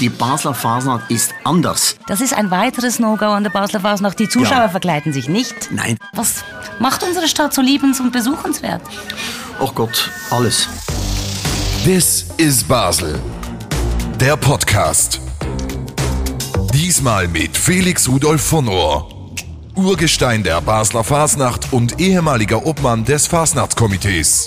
Die Basler Fasnacht ist anders. Das ist ein weiteres No-Go an der Basler Fasnacht. Die Zuschauer Ja. verkleiden sich nicht. Nein, Was macht unsere Stadt so liebens- und besuchenswert? oh Gott, alles. This is Basel. Der Podcast. Diesmal mit Felix Rudolf von Rohr. Urgestein der Basler Fasnacht und ehemaliger Obmann des Fasnachtskomitees.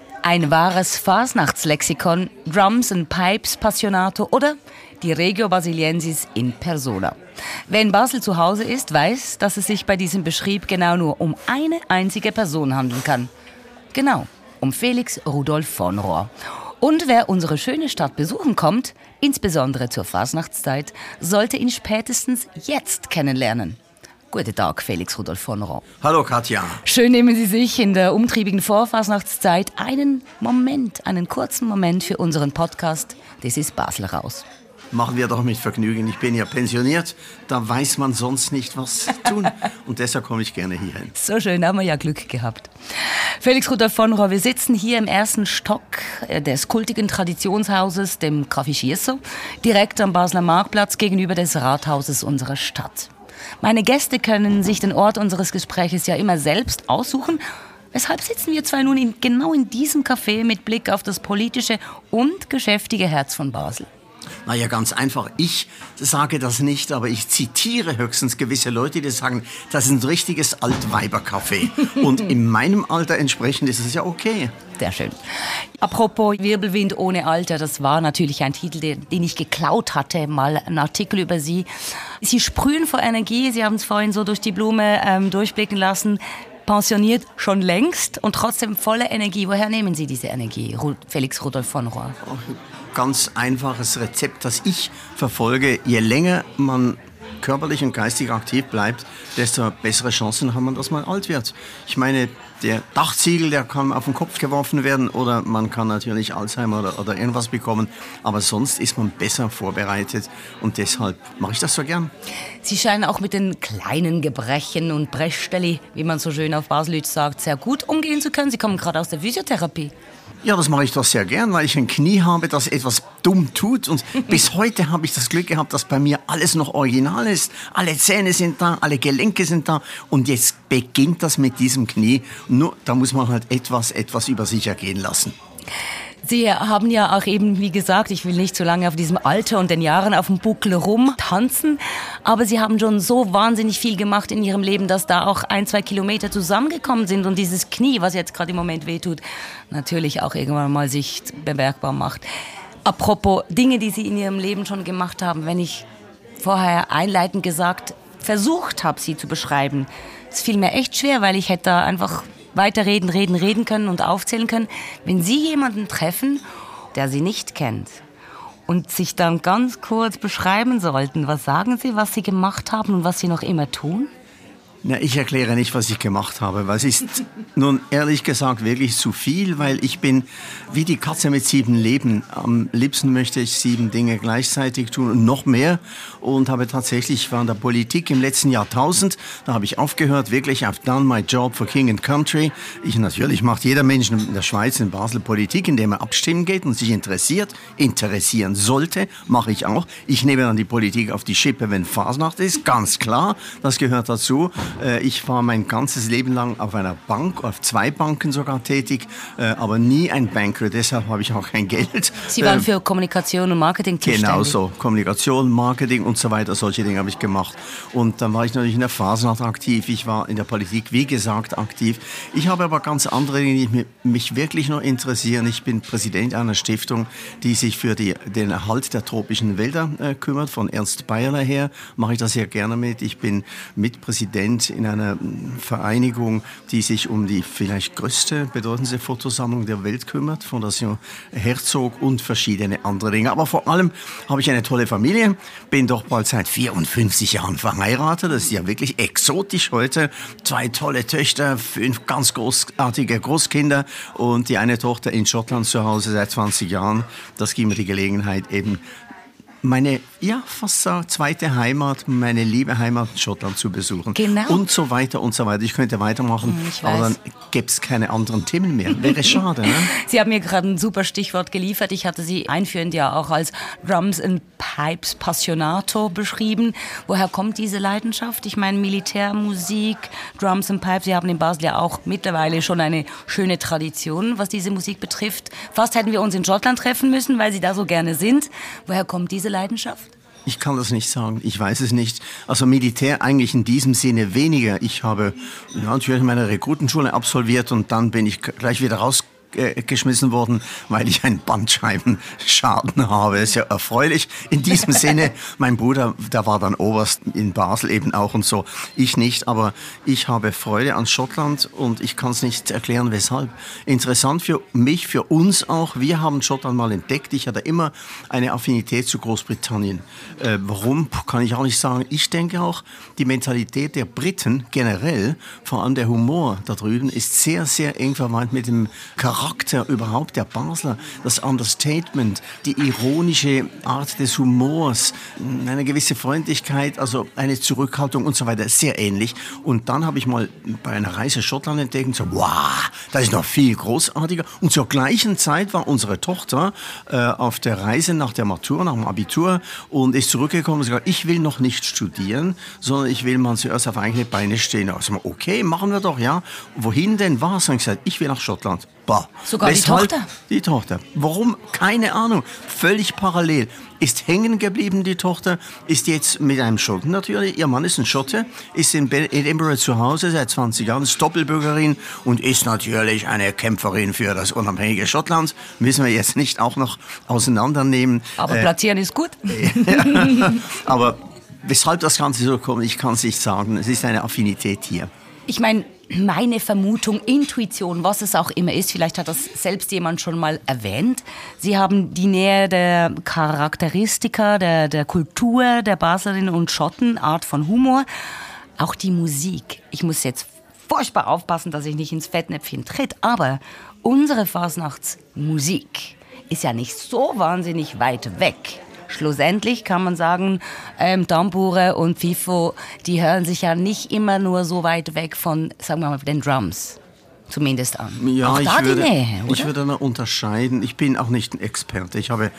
ein wahres Fasnachtslexikon, Drums and Pipes Passionato oder die Regio Basiliensis in Persona. Wer in Basel zu Hause ist, weiß, dass es sich bei diesem Beschrieb genau nur um eine einzige Person handeln kann. Genau, um Felix Rudolf von Rohr. Und wer unsere schöne Stadt besuchen kommt, insbesondere zur Fasnachtszeit, sollte ihn spätestens jetzt kennenlernen. Guten Tag, Felix Rudolf von Rohr. Hallo Katja. Schön nehmen Sie sich in der umtriebigen Vorfasnachtszeit einen Moment, einen kurzen Moment für unseren Podcast Das ist Basel raus. Machen wir doch mit Vergnügen. Ich bin ja pensioniert, da weiß man sonst nicht, was tun. Und deshalb komme ich gerne hierhin. So schön, da haben wir ja Glück gehabt. Felix Rudolf von Rohr, wir sitzen hier im ersten Stock äh, des kultigen Traditionshauses, dem Café Schiesso, direkt am Basler Marktplatz gegenüber des Rathauses unserer Stadt. Meine Gäste können sich den Ort unseres Gespräches ja immer selbst aussuchen. Weshalb sitzen wir zwei nun in, genau in diesem Café mit Blick auf das politische und geschäftige Herz von Basel? Naja, ganz einfach. Ich sage das nicht, aber ich zitiere höchstens gewisse Leute, die sagen, das ist ein richtiges Altweibercafé. Und in meinem Alter entsprechend ist es ja okay. Sehr schön. Apropos Wirbelwind ohne Alter, das war natürlich ein Titel, den, den ich geklaut hatte, mal ein Artikel über Sie. Sie sprühen vor Energie, Sie haben es vorhin so durch die Blume ähm, durchblicken lassen. Pensioniert schon längst und trotzdem voller Energie. Woher nehmen Sie diese Energie, Felix Rudolf von Rohr? Ganz einfaches Rezept, das ich verfolge. Je länger man körperlich und geistig aktiv bleibt, desto bessere Chancen hat man, dass man alt wird. Ich meine, der Dachziegel, der kann auf den Kopf geworfen werden oder man kann natürlich Alzheimer oder, oder irgendwas bekommen. Aber sonst ist man besser vorbereitet und deshalb mache ich das so gern. Sie scheinen auch mit den kleinen Gebrechen und Brechstelle, wie man so schön auf Baselitsch sagt, sehr gut umgehen zu können. Sie kommen gerade aus der Physiotherapie. Ja, das mache ich doch sehr gern, weil ich ein Knie habe, das etwas dumm tut. Und bis heute habe ich das Glück gehabt, dass bei mir alles noch original ist. Alle Zähne sind da, alle Gelenke sind da. Und jetzt beginnt das mit diesem Knie. Nur, da muss man halt etwas, etwas über sich ergehen lassen. Sie haben ja auch eben, wie gesagt, ich will nicht so lange auf diesem Alter und den Jahren auf dem Buckel rumtanzen, aber Sie haben schon so wahnsinnig viel gemacht in Ihrem Leben, dass da auch ein, zwei Kilometer zusammengekommen sind und dieses Knie, was jetzt gerade im Moment wehtut, natürlich auch irgendwann mal sich bemerkbar macht. Apropos Dinge, die Sie in Ihrem Leben schon gemacht haben, wenn ich vorher einleitend gesagt versucht habe, sie zu beschreiben, es fiel mir echt schwer, weil ich hätte da einfach weiterreden, reden, reden können und aufzählen können. Wenn Sie jemanden treffen, der Sie nicht kennt und sich dann ganz kurz beschreiben sollten, was sagen Sie, was Sie gemacht haben und was Sie noch immer tun? Na, ich erkläre nicht, was ich gemacht habe, weil es ist nun ehrlich gesagt wirklich zu viel, weil ich bin wie die Katze mit sieben Leben. Am liebsten möchte ich sieben Dinge gleichzeitig tun und noch mehr und habe tatsächlich, ich war in der Politik im letzten Jahrtausend, da habe ich aufgehört, wirklich, I've done my job for King and Country. Ich natürlich macht jeder Mensch in der Schweiz, in Basel Politik, indem er abstimmen geht und sich interessiert, interessieren sollte, mache ich auch. Ich nehme dann die Politik auf die Schippe, wenn Fasnacht ist, ganz klar, das gehört dazu. Äh, Ich war mein ganzes Leben lang auf einer Bank, auf zwei Banken sogar tätig, äh, aber nie ein Banker. Deshalb habe ich auch kein Geld. Sie waren Äh, für Kommunikation und Marketing zuständig. Genau so. Kommunikation, Marketing und so weiter, solche Dinge habe ich gemacht. Und dann war ich natürlich in der Fasnacht aktiv. Ich war in der Politik, wie gesagt, aktiv. Ich habe aber ganz andere Dinge, die mich- wirklich nur interessieren. Ich bin Präsident einer Stiftung, die sich für die, den Erhalt der tropischen Wälder äh, kümmert. Von Ernst Bayerler her mache ich das sehr gerne mit. Ich bin Mitpräsident Präsident in einer Vereinigung, die sich um die vielleicht größte, bedeutendste Fotosammlung der Welt kümmert, Fondation Herzog und verschiedene andere Dinge. Aber vor allem habe ich eine tolle Familie, bin doch bald seit 54 Jahren verheiratet. Das ist ja wirklich exotisch heute. Zwei tolle Töchter, fünf ganz großartige Großkinder und die eine Tochter in Schottland zu Hause seit 20 Jahren. Das gibt mir die Gelegenheit, eben meine, ja, fast so zweite Heimat, meine liebe Heimat Schottland zu besuchen. Genau. Und so weiter und so weiter. Ich könnte weitermachen, Hm, ich aber dann gäbe es keine anderen Themen mehr. Wäre schade, ne? Sie haben mir gerade ein super Stichwort geliefert. Ich hatte Sie einführend ja auch als Drums and Pipes Passionato beschrieben. Woher kommt diese Leidenschaft? Ich meine, Militärmusik, Drums and Pipes, Sie haben in Basel ja auch mittlerweile schon eine schöne Tradition, was diese Musik betrifft. Fast hätten wir uns in Schottland treffen müssen, weil Sie da so gerne sind. Woher kommt diese Leidenschaft? Ich kann das nicht sagen. Ich weiß es nicht. Also Militär eigentlich in diesem Sinne weniger. Ich habe natürlich meine Rekrutenschule absolviert und dann bin ich gleich wieder rausgeschmissen worden, weil ich einen Bandscheibenschaden habe. Ist ja erfreulich. In diesem Sinne, mein Bruder, der war dann Oberst in Basel eben auch und so. Ich nicht, aber ich habe Freude an Schottland und ich kann es nicht erklären, weshalb. Interessant für mich, für uns auch. Wir haben Schottland mal entdeckt. Ich hatte immer eine Affinität zu Großbritannien. Äh, warum, kann ich auch nicht sagen. Ich denke auch, die Mentalität der Briten generell, vor allem der Humor da drüben, ist sehr, sehr eng verwandt mit dem Charakter überhaupt der Basler. Das Understatement, die ironische Art des Humors, eine gewisse Freundlichkeit, also eine Zurückhaltung und so weiter, sehr ähnlich. Und dann habe ich mal bei einer Reise Schottland entdeckt und so, wow, das ist noch viel großartiger. Und zur gleichen Zeit war unsere Tochter äh, auf der Reise nach der Matur, nach dem Abitur und ist zurückgekommen und gesagt, ich will noch nicht studieren, sondern ich will mal zuerst auf eigene Beine stehen. Also, okay, machen wir doch, ja. Wohin denn was? Und ich gesagt, ich will nach Schottland. Sogar die Weshalb? Tochter? Die Tochter. Warum? Keine Ahnung. Völlig parallel. Ist hängen geblieben, die Tochter, ist jetzt mit einem Schotten natürlich. Ihr Mann ist ein Schotte, ist in Edinburgh zu Hause seit 20 Jahren, ist Doppelbürgerin und ist natürlich eine Kämpferin für das unabhängige Schottland. Müssen wir jetzt nicht auch noch auseinandernehmen. Aber Äh, platzieren ist gut. aber weshalb das Ganze so kommt, ich kann es nicht sagen. Es ist eine Affinität hier. Ich meine, meine Vermutung, Intuition, was es auch immer ist, vielleicht hat das selbst jemand schon mal erwähnt. Sie haben die Nähe der Charakteristika, der, der Kultur der Baslerinnen und Schotten, Art von Humor, auch die Musik. Ich muss jetzt furchtbar aufpassen, dass ich nicht ins Fettnäpfchen tritt, aber unsere Fasnachtsmusik ist ja nicht so wahnsinnig weit weg. Schlussendlich kann man sagen, ähm, Tambure und Fifo, die hören sich ja nicht immer nur so weit weg von, sagen wir mal, den Drums. Zumindest an. Ja, auch ich da würde, die Nähe, ich würde unterscheiden. Ich bin auch nicht ein Experte. Ich habe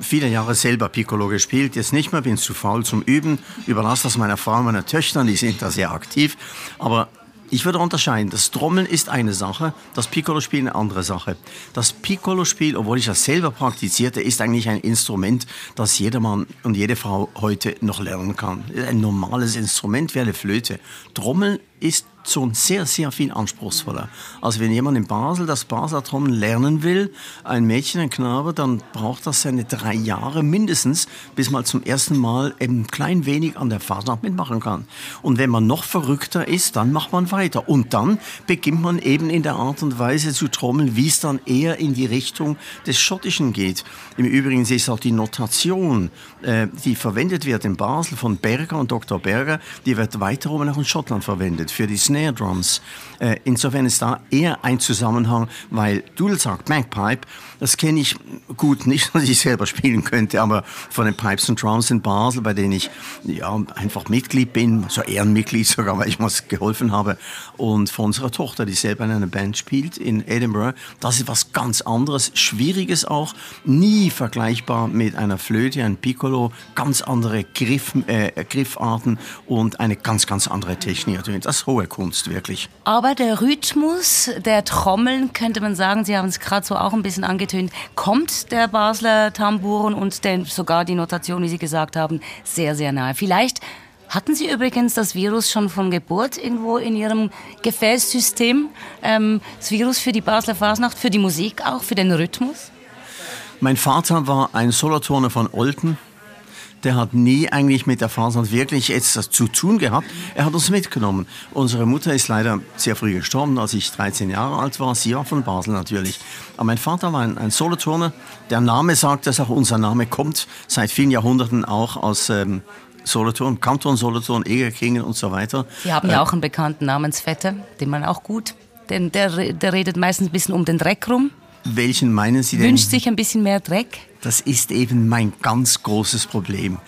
viele Jahre selber Piccolo gespielt, jetzt nicht mehr, bin zu faul zum Üben. Überlasse das meiner Frau, meiner Töchtern, die sind da sehr aktiv. Aber ich würde unterscheiden. Das Trommeln ist eine Sache, das Piccolo-Spiel eine andere Sache. Das Piccolo-Spiel, obwohl ich das selber praktizierte, ist eigentlich ein Instrument, das jeder Mann und jede Frau heute noch lernen kann. Ein normales Instrument wie eine Flöte. Trommeln ist schon sehr, sehr viel anspruchsvoller. Also wenn jemand in Basel das Basler lernen will, ein Mädchen, ein Knabe, dann braucht das seine drei Jahre mindestens, bis man zum ersten Mal ein klein wenig an der Fasnacht mitmachen kann. Und wenn man noch verrückter ist, dann macht man weiter. Und dann beginnt man eben in der Art und Weise zu trommeln, wie es dann eher in die Richtung des Schottischen geht. Im Übrigen ist auch die Notation, äh, die verwendet wird in Basel von Berger und Dr. Berger, die wird weiter auch in Schottland verwendet für die Snare Drums. Äh, insofern ist da eher ein Zusammenhang, weil Dudelsack, Magpipe, das kenne ich gut, nicht, dass ich selber spielen könnte, aber von den Pipes and Drums in Basel, bei denen ich ja, einfach Mitglied bin, so Ehrenmitglied sogar, weil ich mal geholfen habe, und von unserer Tochter, die selber in einer Band spielt in Edinburgh, das ist was ganz anderes, Schwieriges auch, nie vergleichbar mit einer Flöte, ein Piccolo, ganz andere Griff, äh, Griffarten und eine ganz, ganz andere Technik. natürlich. Das ist hohe Kunst, wirklich. Aber der Rhythmus der Trommeln, könnte man sagen, Sie haben es gerade so auch ein bisschen angetönt, kommt der Basler Tamburen und den, sogar die Notation, wie Sie gesagt haben, sehr, sehr nahe. Vielleicht hatten Sie übrigens das Virus schon von Geburt irgendwo in Ihrem Gefäßsystem? Ähm, das Virus für die Basler Fasnacht, für die Musik auch, für den Rhythmus? Mein Vater war ein Solothurner von Olten. Der hat nie eigentlich mit der Fasnacht wirklich etwas zu tun gehabt. Er hat uns mitgenommen. Unsere Mutter ist leider sehr früh gestorben, als ich 13 Jahre alt war. Sie war von Basel natürlich. Aber mein Vater war ein, ein Soloturner. Der Name sagt, dass auch unser Name kommt seit vielen Jahrhunderten auch aus ähm, Solothurn, Kanton Solothurn, Egerkingen und so weiter. Sie haben ja äh, auch einen bekannten Namensvetter, den man auch gut, denn der, der redet meistens ein bisschen um den Dreck rum. Welchen meinen Sie denn? Wünscht sich ein bisschen mehr Dreck? Das ist eben mein ganz großes Problem.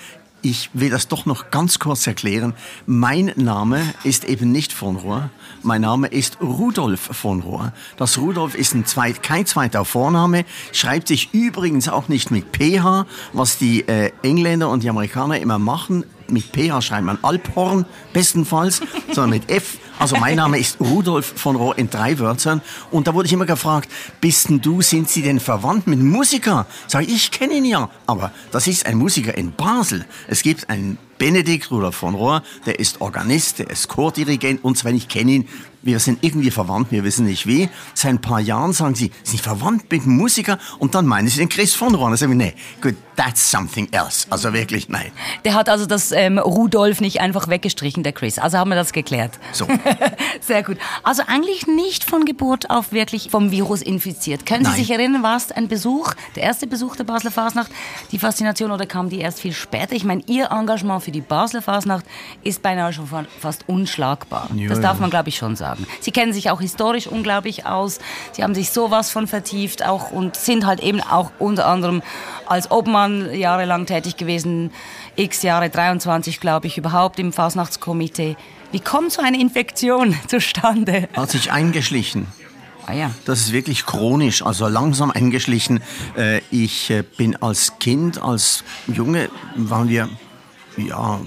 Ich will das doch noch ganz kurz erklären. Mein Name ist eben nicht von Rohr. Mein Name ist Rudolf von Rohr. Das Rudolf ist ein zweit, kein zweiter Vorname, schreibt sich übrigens auch nicht mit PH, was die äh, Engländer und die Amerikaner immer machen. Mit PH schreibt man Alphorn bestenfalls, sondern mit F. Also mein Name ist Rudolf von Rohr in drei Wörtern. Und da wurde ich immer gefragt, bist denn du, sind Sie denn verwandt mit Musiker? Sag ich, ich kenne ihn ja. Aber das ist ein Musiker in Basel. Es gibt einen Benedikt Rudolf von Rohr, der ist Organist, der ist Chordirigent und zwar, ich kenne ihn, wir sind irgendwie verwandt, wir wissen nicht wie. Seit ein paar Jahren sagen sie, sie sind verwandt mit einem Musiker und dann meinen sie den Chris von Rohr. Dann sagen wir, nee, good, that's something else. Also wirklich, nein. Der hat also das ähm, Rudolf nicht einfach weggestrichen, der Chris. Also haben wir das geklärt. So. Sehr gut. Also eigentlich nicht von Geburt auf wirklich vom Virus infiziert. Können Nein. Sie sich erinnern, war es ein Besuch, der erste Besuch der Basler Fasnacht, die Faszination oder kam die erst viel später? Ich meine, Ihr Engagement für die Basler Fasnacht ist beinahe schon fast unschlagbar. Ja, das darf man, glaube ich, schon sagen. Sie kennen sich auch historisch unglaublich aus. Sie haben sich sowas von vertieft auch und sind halt eben auch unter anderem als Obmann jahrelang tätig gewesen, x Jahre, 23 glaube ich, überhaupt im Fasnachtskomitee. Wie kommt so eine Infektion zustande? Hat sich eingeschlichen. Ah ja. Das ist wirklich chronisch, also langsam eingeschlichen. Äh, Ich äh, bin als Kind, als Junge, waren wir, ja,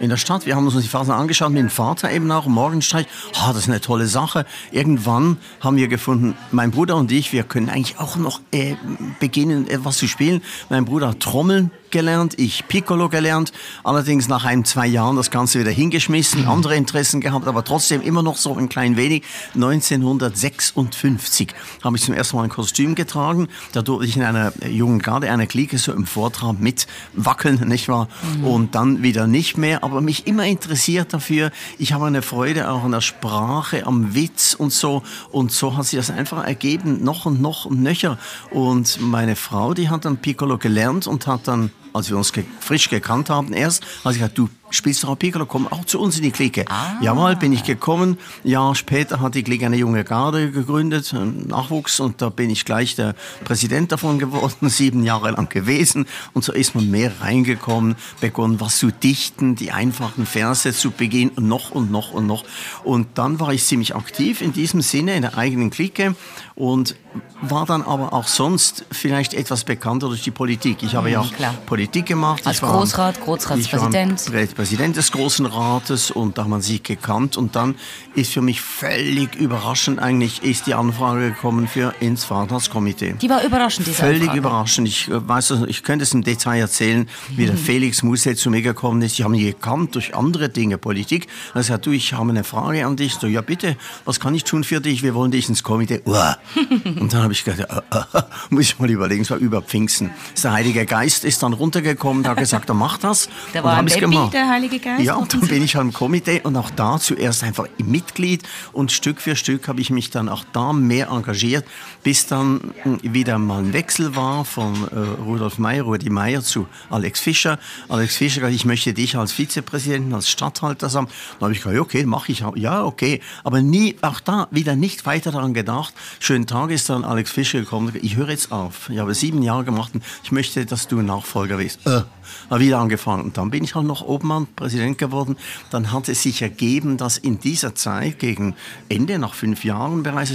in der Stadt. Wir haben uns die Phasen angeschaut mit dem Vater eben auch, Morgenstreich. Ah, das ist eine tolle Sache. Irgendwann haben wir gefunden, mein Bruder und ich, wir können eigentlich auch noch äh, beginnen, etwas zu spielen. Mein Bruder Trommeln gelernt, ich Piccolo gelernt, allerdings nach ein, zwei Jahren das Ganze wieder hingeschmissen, andere Interessen gehabt, aber trotzdem immer noch so ein klein wenig. 1956 habe ich zum ersten Mal ein Kostüm getragen, da durfte ich in einer jungen Garde, einer Clique so im Vortrag mit wackeln, nicht wahr? Und dann wieder nicht mehr, aber mich immer interessiert dafür. Ich habe eine Freude auch an der Sprache, am Witz und so und so hat sich das einfach ergeben, noch und noch und nöcher. Und meine Frau, die hat dann Piccolo gelernt und hat dann als wir uns ge frisch gekannt haben erst, hat sie gesagt, du spielst doch Piccolo, komm auch zu uns in die Clique. Jawohl, bin ich gekommen. Jahr später hat die Clique eine junge Garde gegründet, Nachwuchs, und da bin ich gleich der Präsident davon geworden, sieben Jahre lang gewesen. Und so ist man mehr reingekommen, begonnen was zu dichten, die einfachen Verse zu beginnen, noch und noch und noch. Und dann war ich ziemlich aktiv in diesem Sinne, in der eigenen Clique und war dann aber auch sonst vielleicht etwas bekannter durch die Politik. Ich habe ja auch klar. Politik gemacht. Als Großrat, Großratspräsident. Ich war Prä- Präsident des Großen Rates und da haben man sich gekannt und dann ist für mich völlig überraschend eigentlich ist die Anfrage gekommen für ins Vaterskomitee. Die war überraschend, diese Völlig Anfrage. überraschend. Ich äh, weiß, ich könnte es im Detail erzählen, wie der Felix Muse zu mir gekommen ist. Ich habe ihn gekannt durch andere Dinge, Politik. Er sagt, du, ich habe eine Frage an dich. So, ja bitte, was kann ich tun für dich? Wir wollen dich ins Komitee. Uah. Und dann habe ich gedacht, äh, äh, muss ich mal überlegen, es war über Pfingsten. Der Heilige Geist ist dann runtergekommen, hat gesagt, er macht das. Da Und war hab ein Baby, der Heilige Geist, Ja, und dann bin ich am Komitee und auch da zuerst einfach Mitglied und Stück für Stück habe ich mich dann auch da mehr engagiert, bis dann mh, wieder mal ein Wechsel war von äh, Rudolf Meyer, Rudi Meyer zu Alex Fischer. Alex Fischer gesagt, ich möchte dich als Vizepräsidenten, als Stadthalter haben. Dann habe ich gesagt, okay, mache ich. Ja, okay. Aber nie, auch da wieder nicht weiter daran gedacht. Schönen Tag ist dann Alex Fischer gekommen. Ich höre jetzt auf. Ich habe sieben Jahre gemacht und ich möchte, dass du Nachfolger wirst. Äh, habe wieder angefangen. Und dann bin ich halt noch Obmann, Präsident geworden. Dann hat es sich ergeben, dass in dieser Zeit, gegen Ende, nach fünf Jahren bereits,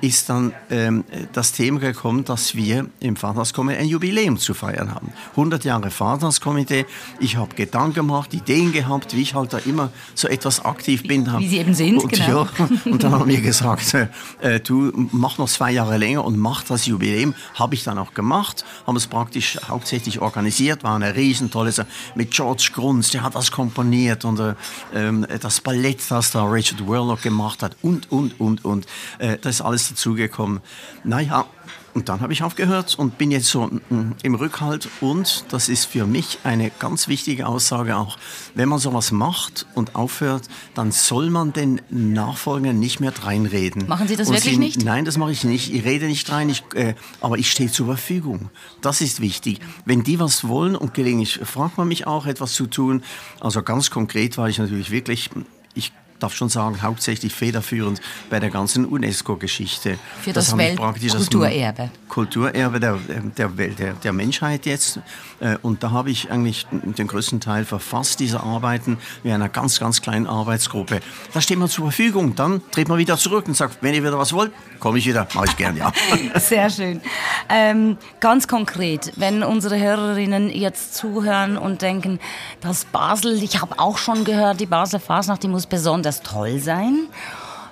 ist dann ähm, das Thema gekommen, dass wir im Vaterskomitee ein Jubiläum zu feiern haben. 100 Jahre Vaterskomitee. Ich habe Gedanken gemacht, Ideen gehabt, wie ich halt da immer so etwas aktiv bin. wie Sie eben sind, und, genau. Ja, und dann haben wir gesagt, äh, äh, du mach noch zwei Jahre länger und mach das Jubiläum. Habe ich dann auch gemacht, haben es praktisch hauptsächlich organisiert, war eine riesen tolle Sache mit George Grunz, der hat das komponiert und äh, ähm, das Ballett, das da Richard Whirlock gemacht hat und, und, und, und. Äh, das ist alles dazugekommen. Naja, Und dann habe ich aufgehört und bin jetzt so mm, im Rückhalt. Und das ist für mich eine ganz wichtige Aussage auch. Wenn man sowas macht und aufhört, dann soll man den Nachfolgern nicht mehr reinreden. Machen Sie das und wirklich Sie, nicht? Nein, das mache ich nicht. Ich rede nicht rein, ich, äh, aber ich stehe zur Verfügung. Das ist wichtig. Wenn die was wollen und gelegentlich fragt man mich auch, etwas zu tun. Also ganz konkret war ich natürlich wirklich, ich darf schon sagen, hauptsächlich federführend bei der ganzen UNESCO-Geschichte. Für das, das Weltkulturerbe. Kulturerbe der, der, der, der Menschheit jetzt. Äh, und da habe ich eigentlich den größten Teil verfasst, dieser Arbeiten, mit einer ganz, ganz kleinen Arbeitsgruppe. Da steht man zur Verfügung. Dann dreht man wieder zurück und sagt, wenn ihr wieder was wollt, komme ich wieder, mache ich gern, ja. Sehr schön. Ähm, ganz konkret, wenn unsere Hörerinnen jetzt zuhören und denken, das Basel, ich habe auch schon gehört, die Basler Fasnacht, die muss besonders toll sein.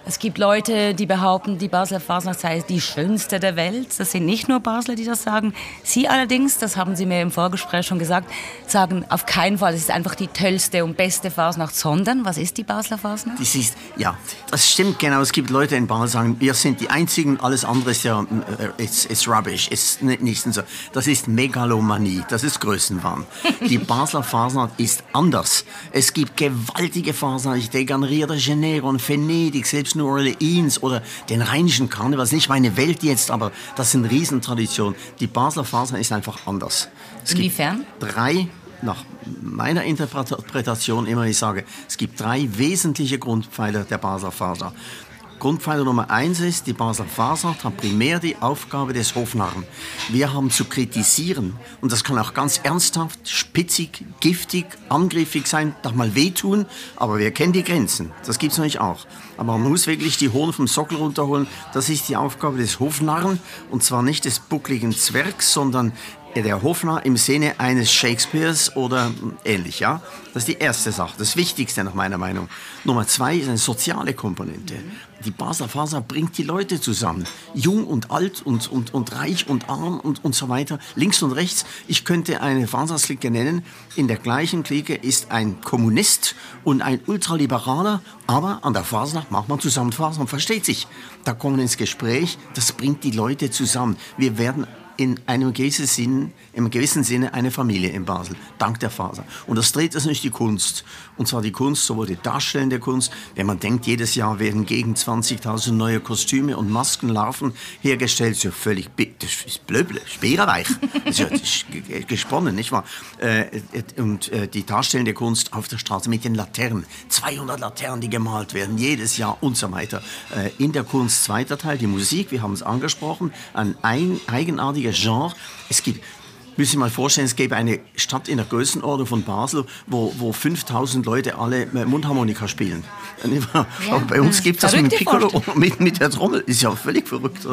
Es gibt Leute, die behaupten, die Basler Fasnacht sei die schönste der Welt. Das sind nicht nur Basler, die das sagen. Sie allerdings, das haben Sie mir im Vorgespräch schon gesagt, sagen auf keinen Fall, es ist einfach die tollste und beste Fasnacht, sondern was ist die Basler Fasnacht? Das ist, ja, das stimmt genau. Es gibt Leute in Basel, die sagen, wir sind die Einzigen, alles andere ist ja, äh, it's, it's rubbish, ist nicht so. Das ist Megalomanie, das ist Größenwahn. Die Basler Fasnacht ist anders. Es gibt gewaltige Fasnacht, ich denke an Rio de Janeiro und Venedig, selbst New Orleans oder den rheinischen Karneval. Das ist nicht meine Welt jetzt, aber das sind Riesentraditionen. Die Basler Faser ist einfach anders. Es Inwiefern? Gibt drei nach meiner Interpretation immer, ich sage, es gibt drei wesentliche Grundpfeiler der Basler Faser. Grundpfeiler Nummer eins ist, die Basler Fasnacht hat primär die Aufgabe des Hofnarren. Wir haben zu kritisieren und das kann auch ganz ernsthaft, spitzig, giftig, angriffig sein, darf mal wehtun, aber wir kennen die Grenzen. Das gibt es natürlich auch. Aber man muss wirklich die Hohn vom Sockel runterholen. Das ist die Aufgabe des Hofnarren und zwar nicht des buckligen Zwergs, sondern der Hofner im Sinne eines Shakespeares oder ähnlich, ja. Das ist die erste Sache, das Wichtigste nach meiner Meinung. Nummer zwei ist eine soziale Komponente. Die Basler Faser bringt die Leute zusammen. Jung und alt und, und, und reich und arm und, und so weiter. Links und rechts. Ich könnte eine Fasersklicke nennen. In der gleichen Clique ist ein Kommunist und ein Ultraliberaler. Aber an der Fasnacht macht man zusammen Fasnacht und versteht sich. Da kommen ins Gespräch. Das bringt die Leute zusammen. Wir werden in einem gewissen, Sinn, im gewissen Sinne eine Familie in Basel, dank der Faser. Und das dreht das nicht die Kunst. Und zwar die Kunst, sowohl die darstellende Kunst, wenn man denkt, jedes Jahr werden gegen 20.000 neue Kostüme und Maskenlarven hergestellt, ist ja völlig, das ist blöble, speerweich. Das ist ja gesponnen, nicht wahr? Äh, und äh, die darstellende Kunst auf der Straße mit den Laternen, 200 Laternen, die gemalt werden, jedes Jahr und so weiter. Äh, in der Kunst zweiter Teil, die Musik, wir haben es angesprochen, ein eigenartiger Genre. Es gibt müssen Sie mal vorstellen, es gäbe eine Stadt in der Größenordnung von Basel, wo, wo 5000 Leute alle Mundharmonika spielen. Ja. Aber bei uns gibt es das mit Piccolo, mit, mit der Trommel. Ist ja völlig verrückt.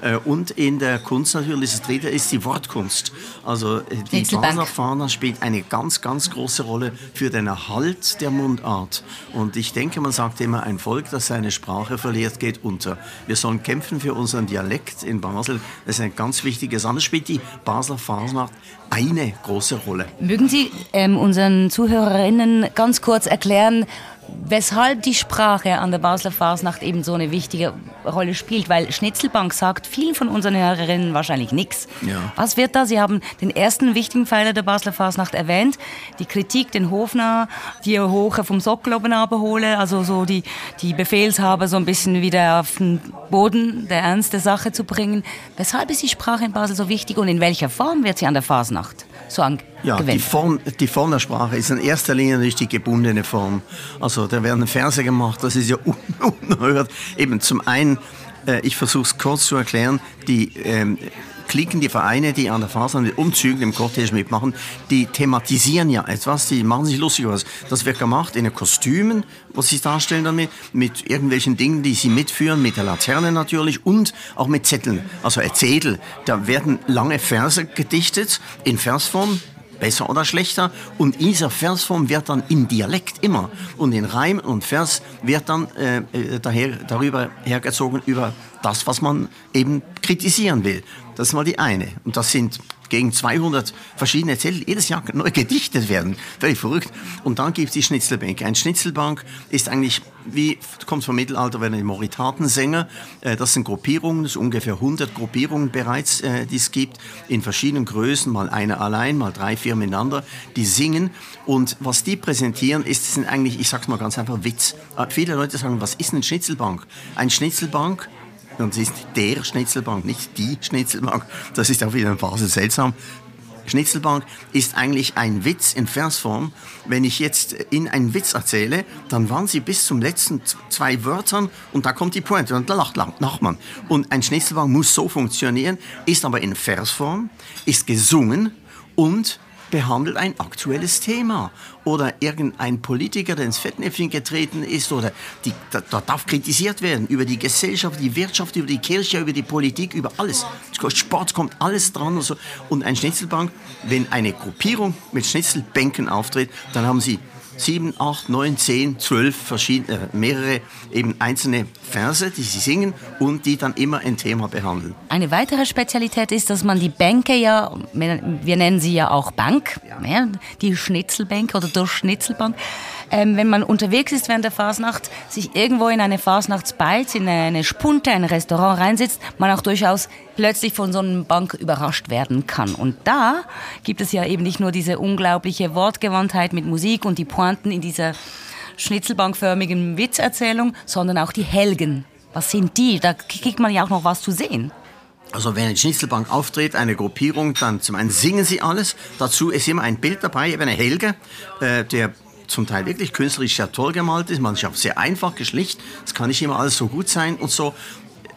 Äh, und in der Kunst natürlich, das dritte ist die Wortkunst. Also äh, die Basler Fahner spielt eine ganz, ganz große Rolle für den Erhalt der Mundart. Und ich denke, man sagt immer, ein Volk, das seine Sprache verliert, geht unter. Wir sollen kämpfen für unseren Dialekt in Basel. Das ist ein ganz wichtiges. Anders spielt die Basler Fahner macht eine große Rolle. Mögen Sie ähm, unseren Zuhörerinnen ganz kurz erklären, weshalb die Sprache an der Basler Fasnacht eben so eine wichtige Rolle spielt, weil Schnitzelbank sagt vielen von unseren Hörerinnen wahrscheinlich nichts. Ja. Was wird da? Sie haben den ersten wichtigen Pfeiler der Basler Fasnacht erwähnt, die Kritik, den Hofner, die Hoche vom Sockel oben abhole, also so die, die Befehlshaber so ein bisschen wieder auf den Boden der Ernst der Sache zu bringen. Weshalb ist die Sprache in Basel so wichtig und in welcher Form wird sie an der Fasnacht so angewendet? Ja, die Form, die Form der Sprache ist in erster Linie natürlich die gebundene Form. Also da werden Verse gemacht, das ist ja unerhört. Eben zum einen, äh, ich versuche es kurz zu erklären, die ähm, Klicken, die Vereine, die an der Faser mit Umzügen im Cortège mitmachen, die thematisieren ja etwas, die machen sich lustig was. Das wird gemacht in Kostümen, was sie darstellen damit, mit irgendwelchen Dingen, die sie mitführen, mit der Laterne natürlich und auch mit Zetteln, also Zettel. Da werden lange Verse gedichtet in Versform, besser oder schlechter. Und dieser Versform wird dann im Dialekt immer und in Reim und Vers wird dann äh, äh daher, darüber hergezogen über das, was man eben kritisieren will. Das ist mal die eine. Und das sind gegen 200 verschiedene Zettel jedes Jahr neu gedichtet werden. Völlig verrückt. Und dann gibt es die Schnitzelbänke. Ein Schnitzelbank ist eigentlich, wie, kommt vom Mittelalter, werden die Moritatensänger. Äh, das sind Gruppierungen, das sind ungefähr 100 Gruppierungen bereits, äh, die es gibt, in verschiedenen Größen, mal eine allein, mal drei, vier miteinander, die singen. Und was die präsentieren, ist, sind eigentlich, ich sag's mal ganz einfach, Witz. Äh, viele Leute sagen, was ist eine Schnitzelbank? Ein Schnitzelbank und es ist der Schnitzelbank, nicht die Schnitzelbank. Das ist auch wieder ein Phase seltsam. Schnitzelbank ist eigentlich ein Witz in Versform. Wenn ich jetzt in einen Witz erzähle, dann waren sie bis zum letzten zwei Wörtern und da kommt die Pointe und da lacht, lacht man. Und ein Schnitzelbank muss so funktionieren, ist aber in Versform, ist gesungen und behandelt ein aktuelles Thema oder irgendein Politiker, der ins Fettnäpfchen getreten ist oder die, da, da, darf kritisiert werden über die Gesellschaft, die Wirtschaft, über die Kirche, über die Politik, über alles. Sport kommt alles dran und so. Und ein Schnitzelbank, wenn eine Gruppierung mit Schnitzelbänken auftritt, dann haben sie sieben, acht, neun, zehn, zwölf verschiedene, äh, mehrere eben einzelne Verse, die sie singen und die dann immer ein Thema behandeln. Eine weitere Spezialität ist, dass man die Bänke ja, wir nennen sie ja auch Bank, ja. die Schnitzelbänke oder der Schnitzelbank, ähm, wenn man unterwegs ist während der Fasnacht, sich irgendwo in eine Fasnachtsbeiz, in eine Spunte, ein Restaurant reinsitzt, man auch durchaus plötzlich von so einem Bank überrascht werden kann. Und da gibt es ja eben nicht nur diese unglaubliche Wortgewandtheit mit Musik und die Pointen in dieser schnitzelbankförmigen Witzerzählung, sondern auch die Helgen. Was sind die? Da kriegt man ja auch noch was zu sehen. Also wenn eine Schnitzelbank auftritt, eine Gruppierung, dann zum einen singen sie alles. Dazu ist immer ein Bild dabei, eben eine Helge, äh, der zum Teil wirklich künstlerisch sehr toll gemalt ist, manchmal sehr einfach geschlicht. Es kann nicht immer alles so gut sein und so.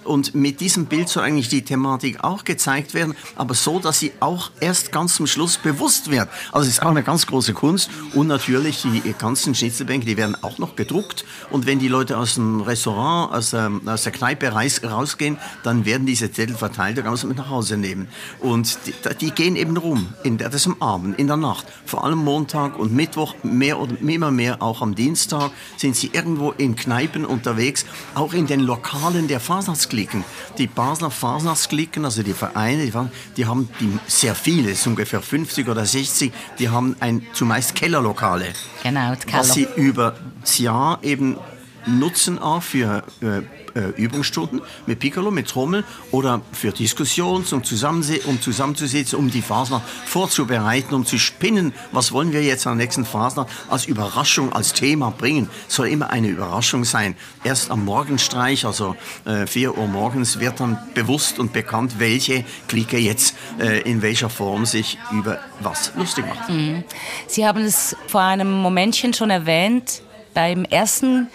Und mit diesem Bild soll eigentlich die Thematik auch gezeigt werden, aber so, dass sie auch erst ganz zum Schluss bewusst wird. Also es ist auch eine ganz große Kunst. Und natürlich die ganzen Schnitzelbänke, die werden auch noch gedruckt. Und wenn die Leute aus dem Restaurant, aus, ähm, aus der Kneipe rausgehen, dann werden diese Zettel verteilt, da kann man sie mit nach Hause nehmen. Und die, die gehen eben rum, in der, das am Abend, in der Nacht. Vor allem Montag und Mittwoch, mehr oder immer mehr auch am Dienstag, sind sie irgendwo in Kneipen unterwegs, auch in den Lokalen der Fasnachtsklinik. Fasnachtsklicken. Die Basler Fasnachtsklicken, also die Vereine, die, die haben die sehr viele, es sind ungefähr 50 oder 60, die haben ein zumeist Kellerlokale. Genau, Keller. Was sie über das Jahr eben nutzen auch für äh, äh, Übungsstunden mit Piccolo, mit Trommel oder für Diskussionen, um, zusammense um zusammenzusitzen, um die Fasnacht vorzubereiten, um zu spinnen, was wollen wir jetzt der nächsten Fasnacht als Überraschung, als Thema bringen. Soll immer eine Überraschung sein. Erst am Morgenstreich, also äh, 4 Uhr morgens, wird dann bewusst und bekannt, welche Clique jetzt äh, in welcher Form sich über was lustig macht. Mhm. Sie haben es vor einem Momentchen schon erwähnt, beim ersten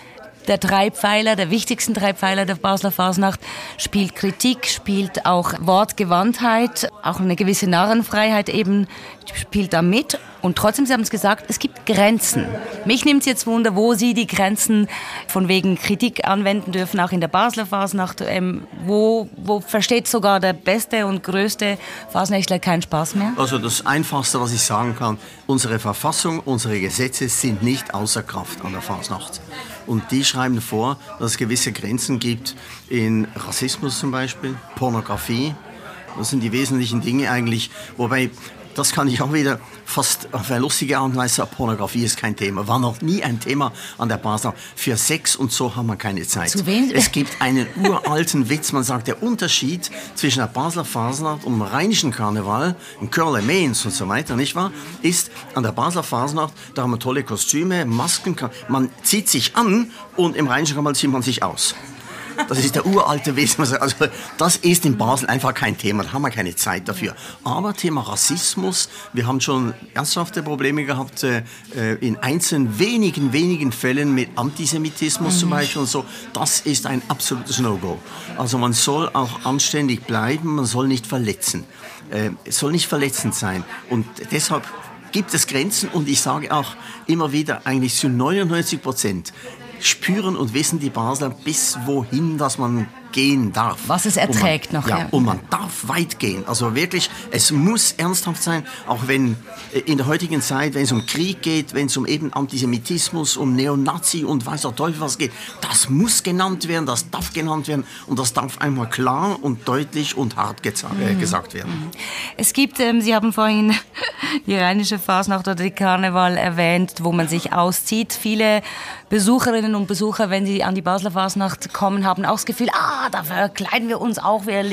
der drei Pfeiler, der wichtigsten drei Pfeiler der Basler Fasnacht, spielt Kritik, spielt auch Wortgewandtheit, auch eine gewisse Narrenfreiheit eben spielt da mit. Und trotzdem, Sie haben es gesagt, es gibt Grenzen. Mich nimmt es jetzt Wunder, wo Sie die Grenzen von wegen Kritik anwenden dürfen, auch in der Basler Fasnacht. Ähm, wo, wo versteht sogar der beste und größte Fasnächtler keinen Spaß mehr? Also das Einfachste, was ich sagen kann, unsere Verfassung, unsere Gesetze sind nicht außer Kraft an der Fasnacht. Und die schreiben vor, dass es gewisse Grenzen gibt in Rassismus zum Beispiel, Pornografie. Das sind die wesentlichen Dinge eigentlich. Wobei das kann ich auch wieder fast auf eine lustige Art und Weise sagen. Pornografie ist kein Thema. War noch nie ein Thema an der Basel. Für Sex und so haben wir keine Zeit. Zu wen? Es gibt einen uralten Witz. Man sagt, der Unterschied zwischen der Basler Fasnacht und dem rheinischen Karneval, in Curle Mainz und so weiter, nicht wahr? Ist an der Basler Fasnacht, da haben wir tolle Kostüme, Masken. Man zieht sich an und im rheinischen Karneval zieht man sich aus. Das ist der uralte Wesen. Also das ist in Basel einfach kein Thema. Da haben wir keine Zeit dafür. Aber Thema Rassismus, wir haben schon ernsthafte Probleme gehabt äh, in einzelnen wenigen, wenigen Fällen mit Antisemitismus mhm. zum Beispiel und so. Das ist ein absolutes No-Go. Also man soll auch anständig bleiben, man soll nicht verletzen. Äh, es soll nicht verletzend sein. Und deshalb gibt es Grenzen und ich sage auch immer wieder, eigentlich zu 99 Prozent spüren und wissen die Basler bis wohin, dass man gehen darf. Was es erträgt man, noch, ja, ja. Und man darf weit gehen. Also wirklich, es muss ernsthaft sein, auch wenn äh, in der heutigen Zeit, wenn es um Krieg geht, wenn es um eben Antisemitismus, um Neonazi und weiß der Teufel was geht, das muss genannt werden, das darf genannt werden und das darf einmal klar und deutlich und hart äh, gesagt werden. Es gibt, ähm, Sie haben vorhin die rheinische Fasnacht oder die Karneval erwähnt, wo man sich auszieht. Viele Besucherinnen und Besucher, wenn sie an die Basler Fasnacht kommen, haben auch das Gefühl, ah, da verkleiden wir uns auch, wir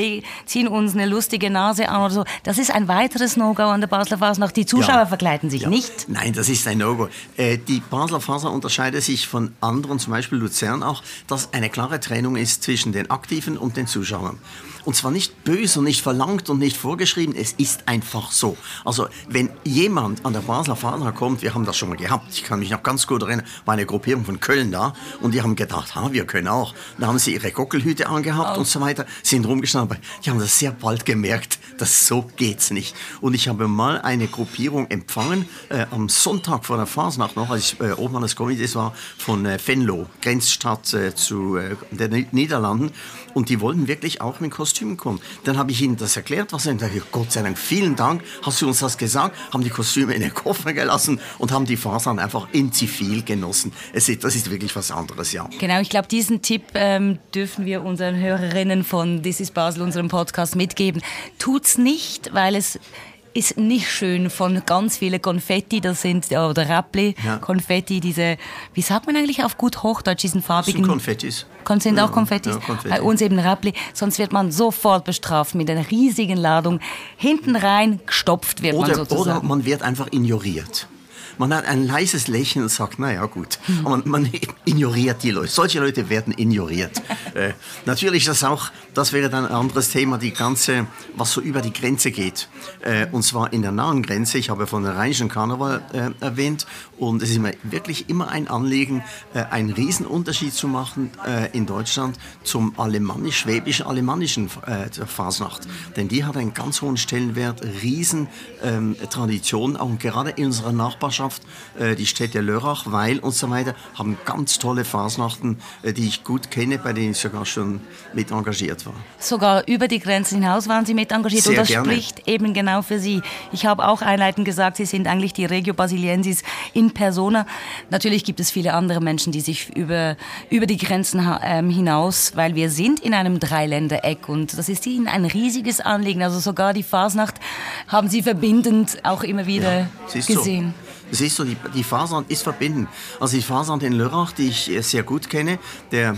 ziehen uns eine lustige Nase an oder so. Das ist ein weiteres No-Go an der Basler Fasnacht. Die Zuschauer ja. verkleiden sich ja. nicht. Nein, das ist ein No-Go. Äh, die Basler Fasnacht unterscheidet sich von anderen, zum Beispiel Luzern auch, dass eine klare Trennung ist zwischen den Aktiven und den Zuschauern. Und zwar nicht böse und nicht verlangt und nicht vorgeschrieben, es ist einfach so. Also wenn jemand an der Basler Fahrer kommt, wir haben das schon mal gehabt, ich kann mich noch ganz gut erinnern, war eine Gruppierung von Köln da und die haben gedacht, ha, wir können auch. Da haben sie ihre Gockelhüte angehabt oh. und so weiter, sind rumgestanden, aber die haben das sehr bald gemerkt, dass so geht's nicht. Und ich habe mal eine Gruppierung empfangen, äh, am Sonntag vor der Fasnacht noch, als ich äh, Obmann des Komitees war, von äh, Venlo, Grenzstadt äh, zu äh, den Niederlanden und die wollten wirklich auch mit Kostümen kommen. Dann habe ich ihnen das erklärt, was sie dachte, Gott sei Dank, vielen Dank, hast du uns das gesagt, haben die Kostüme in den Koffer gelassen und haben die Fasern einfach in Zivil genossen. Es ist, das ist wirklich was anderes, ja. Genau, ich glaube, diesen Tipp ähm, dürfen wir unseren Hörerinnen von This is Basel, unserem Podcast, mitgeben. Tut's nicht, weil es ist nicht schön von ganz vielen Konfetti, das sind, oder Rappli, ja. Konfetti, diese, wie sagt man eigentlich auf gut Hochdeutsch, diesen farbigen... Das sind Konfettis. Sind auch Konfettis? Ja, Konfetti. Bei uns eben Rappli, sonst wird man sofort bestraft mit einer riesigen Ladung. Hinten rein gestopft wird oder, man sozusagen. Oder man wird einfach ignoriert. Man hat ein leises Lächeln und sagt, naja gut. Mhm. Man, man, ignoriert die Leute. Solche Leute werden ignoriert. äh, natürlich das auch, das wäre dann ein anderes Thema, die ganze, was so über die Grenze geht. Äh, und zwar in der nahen Grenze. Ich habe von der Rheinischen Karneval äh, erwähnt. Und es ist mir wirklich immer ein Anliegen, äh, einen Riesenunterschied zu machen äh, in Deutschland zum alemannisch-schwäbischen, alemannischen äh, Fasnacht. Denn die hat einen ganz hohen Stellenwert, riesen ähm, auch gerade in unserer Nachbarschaft Landschaft, äh, die Städte Lörrach, Weil und so weiter, haben ganz tolle Fasnachten, äh, die ich gut kenne, bei denen ich sogar schon mit engagiert war. Sogar über die Grenzen hinaus waren Sie mit engagiert Sehr und das gerne. spricht eben genau für Sie. Ich habe auch einleitend gesagt, Sie sind eigentlich die Regio Basiliensis in Persona. Natürlich gibt es viele andere Menschen, die sich über, über die Grenzen ähm, hinaus, weil wir sind in einem Dreiländereck und das ist Ihnen ein riesiges Anliegen. Also sogar die Fasnacht haben Sie verbindend auch immer wieder ja, gesehen. So. Siehst du, die, die Fasern ist verbinden. Also die Fasern in Lörrach, die ich sehr gut kenne, der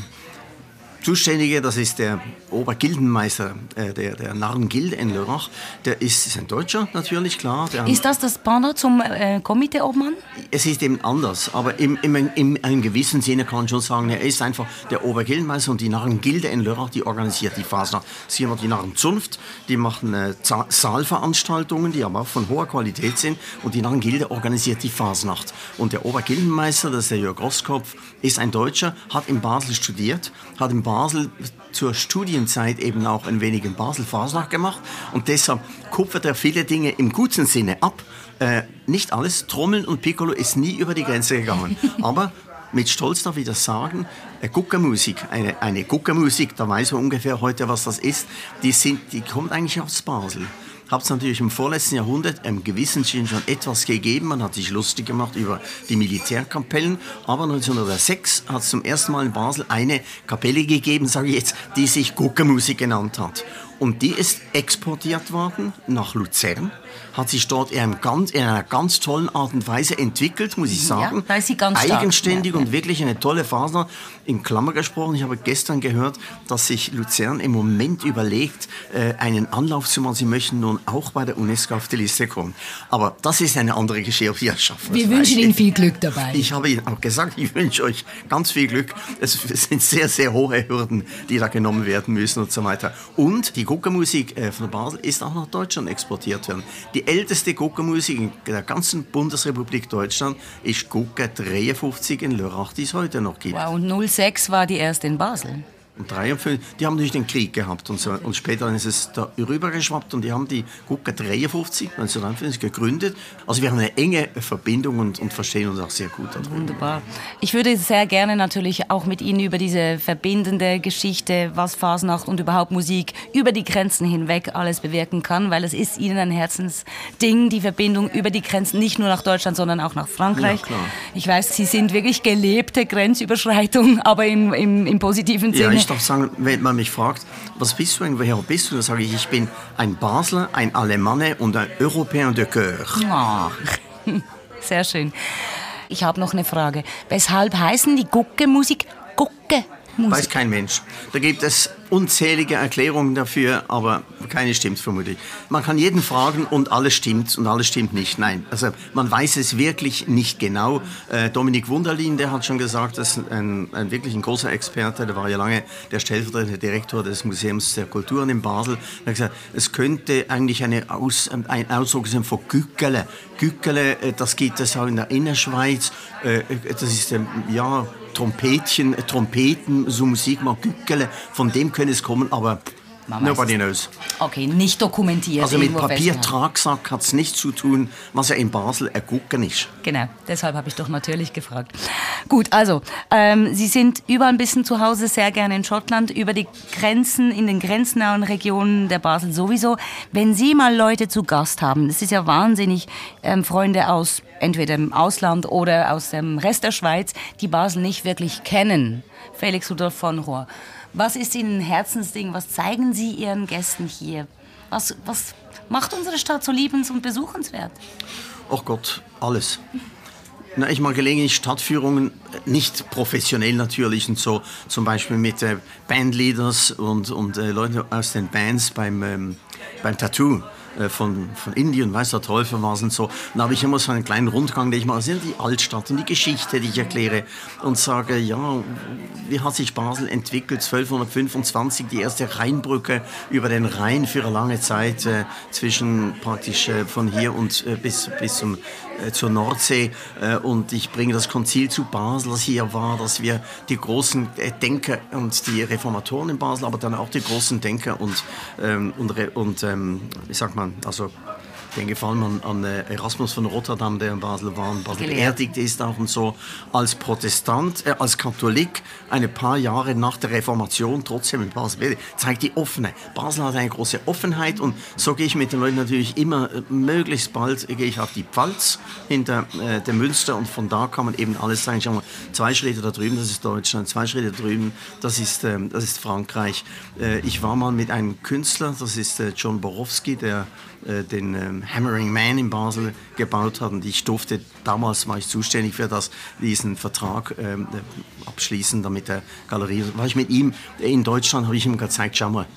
Zuständige, das ist der Obergildenmeister äh, der, der Narrengilde in Lörrach. Der ist, ist ein Deutscher natürlich, klar. ist das das Pendant zum äh, Komiteeobmann? Es ist eben anders, aber im, im, im, in einem gewissen Sinne kann man schon sagen, er ist einfach der Obergildenmeister und die Narrengilde in Lörrach, die organisiert die Fasnacht. Sie haben die Narrenzunft, die machen äh, Saalveranstaltungen, die aber auch von hoher Qualität sind und die Narrengilde organisiert die Fasnacht. Und der Obergildenmeister, das ist der Jörg Rosskopf, ist ein Deutscher, hat in Basel studiert, hat in Basel Basel zur Studienzeit eben auch ein wenig in Basel Fasnacht gemacht. Und deshalb kupfert er viele Dinge im guten Sinne ab. Äh, nicht alles, Trommeln und Piccolo ist nie über die Grenze gegangen, aber mit Stolz darf ich das sagen, äh, Guckermusik, eine, eine Guckermusik, da weiß man ungefähr heute, was das ist, die, sind, die kommt eigentlich aus Basel hat es natürlich im vorletzten Jahrhundert im gewissen Sinn schon etwas gegeben. Man hat sich lustig gemacht über die Militärkapellen. Aber 1906 hat es zum ersten Mal in Basel eine Kapelle gegeben, sage ich jetzt, die sich Guckermusik genannt hat. Und die ist exportiert worden nach Luzern hat sich dort in, einem ganz, in einer ganz tollen Art und Weise entwickelt, muss ich sagen. Ja, da ist sie ganz Eigenständig stark. und wirklich eine tolle Phase. In Klammer gesprochen, ich habe gestern gehört, dass sich Luzern im Moment überlegt, äh, einen Anlauf zu machen. Sie möchten nun auch bei der UNESCO auf die Liste kommen. Aber das ist eine andere Geschichte. Wir wünschen Ihnen viel Glück dabei. Ich habe Ihnen auch gesagt, ich wünsche euch ganz viel Glück. Es sind sehr, sehr hohe Hürden, die da genommen werden müssen und so weiter. Und die Guckermusik äh, von Basel ist auch nach Deutschland exportiert worden. Die älteste Guckermusik in der ganzen Bundesrepublik Deutschland ist Gucker 53 in Lörrach, die es heute noch gibt. Wow, und 06 war die erste in Basel. Und 53, die haben natürlich den Krieg gehabt und, so, und später ist es da rübergeschwappt und die haben die Gucke 53, 1953 gegründet. Also wir haben eine enge Verbindung und, und verstehen uns auch sehr gut. Darüber. Wunderbar. Ich würde sehr gerne natürlich auch mit Ihnen über diese verbindende Geschichte, was Fasnacht und überhaupt Musik über die Grenzen hinweg alles bewirken kann, weil es ist Ihnen ein Herzensding, die Verbindung über die Grenzen, nicht nur nach Deutschland, sondern auch nach Frankreich. Ja, ich weiß, Sie sind wirklich gelebte Grenzüberschreitung, aber im, im, im positiven Ja, Sinne. Ich darf sagen, wenn man mich fragt, was bist du eigentlich, woher bist du, dann sage ich, ich bin ein Basler, ein Alemanne und ein Europäer de Coeur. Ah, Sehr schön. Ich habe noch eine Frage. Weshalb heißen die Gucke-Musik Gucke-Musik? Weiß kein Mensch. Da gibt es unzählige Erklärungen dafür, aber keine stimmt vermutlich. Man kann jeden fragen und alles stimmt und alles stimmt nicht. Nein, also man weiß es wirklich nicht genau. Äh, Dominik Wunderlin, der hat schon gesagt, das ist ein, ein wirklich ein großer Experte, der war ja lange der stellvertretende Direktor des Museums der Kulturen in Basel. Er hat gesagt, es könnte eigentlich eine Aus, ein Ausdruck sein von Gückele. Gückele, äh, das gibt es auch in der Innerschweiz. Äh, Das ist, ähm, ja, Trompetchen, äh, Trompeten, so Musik, mal Gückele, von dem könnte es kommen, aber Man nobody knows. Okay, nicht dokumentiert. Also mit. Papiertragsack hat es nichts zu tun, was ja in Basel ein Gucken ist. Genau, deshalb habe ich doch natürlich gefragt. Gut, also, ähm, Sie sind überall ein bisschen zu Hause, sehr gerne in Schottland, über die Grenzen, in den grenznahen Regionen der Basel sowieso. Wenn Sie mal Leute zu Gast haben, das ist ja wahnsinnig, ähm, Freunde aus entweder im Ausland oder aus dem Rest der Schweiz, die Basel nicht wirklich kennen. Felix Rudolf von Rohr, was ist Ihnen ein Herzensding? Was zeigen Sie Ihren Gästen hier? Was, was macht unsere Stadt so liebens- und besuchenswert? Ach Gott, alles. Na, ich mache gelegentlich Stadtführungen, nicht professionell natürlich und so, zum Beispiel mit äh, Bandleaders und, und äh, Leuten aus den Bands beim, ähm, beim Tattoo von, von Indien, weiß der Teufel was und so. Dann habe ich immer so einen kleinen Rundgang, den ich mache, in die Altstadt und die Geschichte, die ich erkläre und sage, ja, wie hat sich Basel entwickelt, 1225, die erste Rheinbrücke über den Rhein für eine lange Zeit äh, zwischen praktisch äh, von hier und äh, bis, bis zum, äh, zur Nordsee äh, und ich bringe das Konzil zu Basel, das hier war, dass wir die großen äh, Denker und die Reformatoren in Basel, aber dann auch die großen Denker und, ähm, und, und ähm, wie sagt man, also den Gefallen an, an äh, Erasmus von Rotterdam, der in Basel war, in Basel beerdigt ist auch und so, als Protestant, äh, als Katholik, eine paar Jahre nach der Reformation trotzdem in Basel, zeigt die offene. Basel hat eine große Offenheit und so gehe ich mit den Leuten natürlich immer, äh, möglichst bald gehe ich auf die Pfalz hinter äh, dem Münster und von da kann man eben alles sagen. Schau mal, zwei Schritte da drüben, das ist Deutschland, zwei Schritte da drüben, das ist, ähm, das ist Frankreich. Äh, ich war mal mit einem Künstler, das ist äh, John Borowski, der den ähm, Hammering Man in Basel gebaut hat. Und ich durfte, damals war ich zuständig für das, diesen Vertrag ähm, äh, abschließen, damit der Galerie, war ich mit ihm in Deutschland, habe ich ihm gezeigt, schau mal,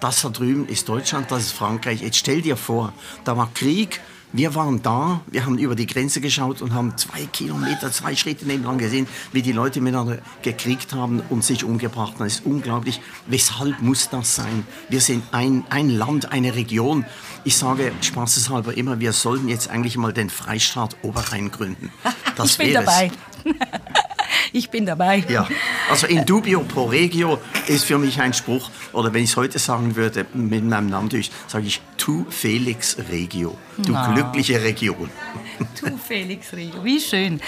das da drüben ist Deutschland, das ist Frankreich, jetzt stell dir vor, da war Krieg, wir waren da, wir haben über die Grenze geschaut und haben zwei Kilometer, zwei Schritte nebenan gesehen, wie die Leute miteinander gekriegt haben und sich umgebracht haben. Das ist unglaublich. Weshalb muss das sein? Wir sind ein, ein Land, eine Region. Ich sage spaßeshalber immer, wir sollten jetzt eigentlich mal den Freistaat Oberrhein gründen. Das ich bin wäre es. ich bin dabei. Ja, also in dubio pro regio ist für mich ein Spruch, oder wenn ich es heute sagen würde, mit meinem Namen durch, sage ich tu Felix Regio, du Na. glückliche Region. Du Felix Rio, wie schön.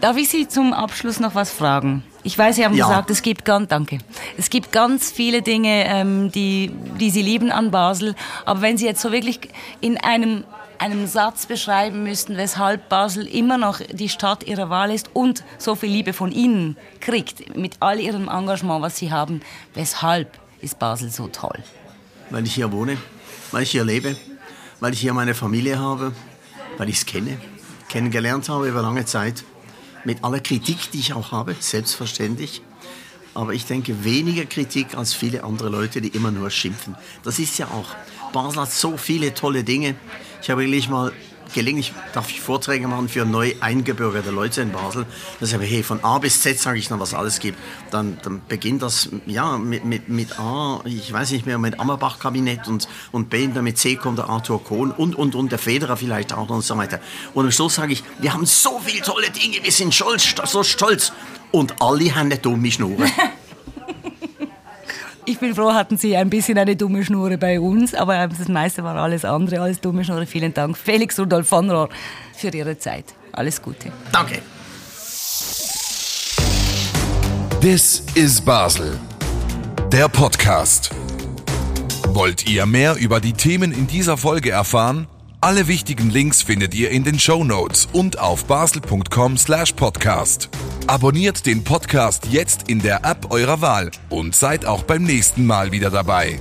Darf ich Sie zum Abschluss noch was fragen? Ich weiß, Sie haben Ja. gesagt, es gibt ganz, danke. Es gibt ganz viele Dinge, ähm, die, die Sie lieben an Basel. Aber wenn Sie jetzt so wirklich in einem, einem Satz beschreiben müssten, weshalb Basel immer noch die Stadt Ihrer Wahl ist und so viel Liebe von Ihnen kriegt, mit all Ihrem Engagement, was Sie haben, weshalb ist Basel so toll? Weil ich hier wohne, weil ich hier lebe, weil ich hier meine Familie habe, weil ich es kenne, kennengelernt habe über lange Zeit. Mit aller Kritik, die ich auch habe, selbstverständlich. Aber ich denke, weniger Kritik als viele andere Leute, die immer nur schimpfen. Das ist ja auch. Basel hat so viele tolle Dinge. Ich habe wirklich mal gelegentlich darf ich Vorträge machen für neu eingebürgerte Leute in Basel. Da sage ich, hey, von A bis Z sage ich noch, was alles gibt. Dann, dann beginnt das ja, mit, mit, mit A, ich weiß nicht mehr, mit Ammerbach-Kabinett und, und B, dann mit C kommt der Arthur Kohn und, und, und der Federer vielleicht auch und so weiter. Und am Schluss sage ich, wir haben so viele tolle Dinge, wir sind stolz, so stolz. Und alle haben eine dumme Schnur. Ich bin froh, hatten Sie ein bisschen eine dumme Schnur bei uns, aber das meiste war alles andere als dumme Schnur. Vielen Dank, Felix Rudolf von Rohr, für Ihre Zeit. Alles Gute. Danke. This is Basel. Der Podcast. Wollt ihr mehr über die Themen in dieser Folge erfahren? Alle wichtigen Links findet ihr in den Show Notes und auf basel.com slash podcast. Abonniert den Podcast jetzt in der App eurer Wahl und seid auch beim nächsten Mal wieder dabei.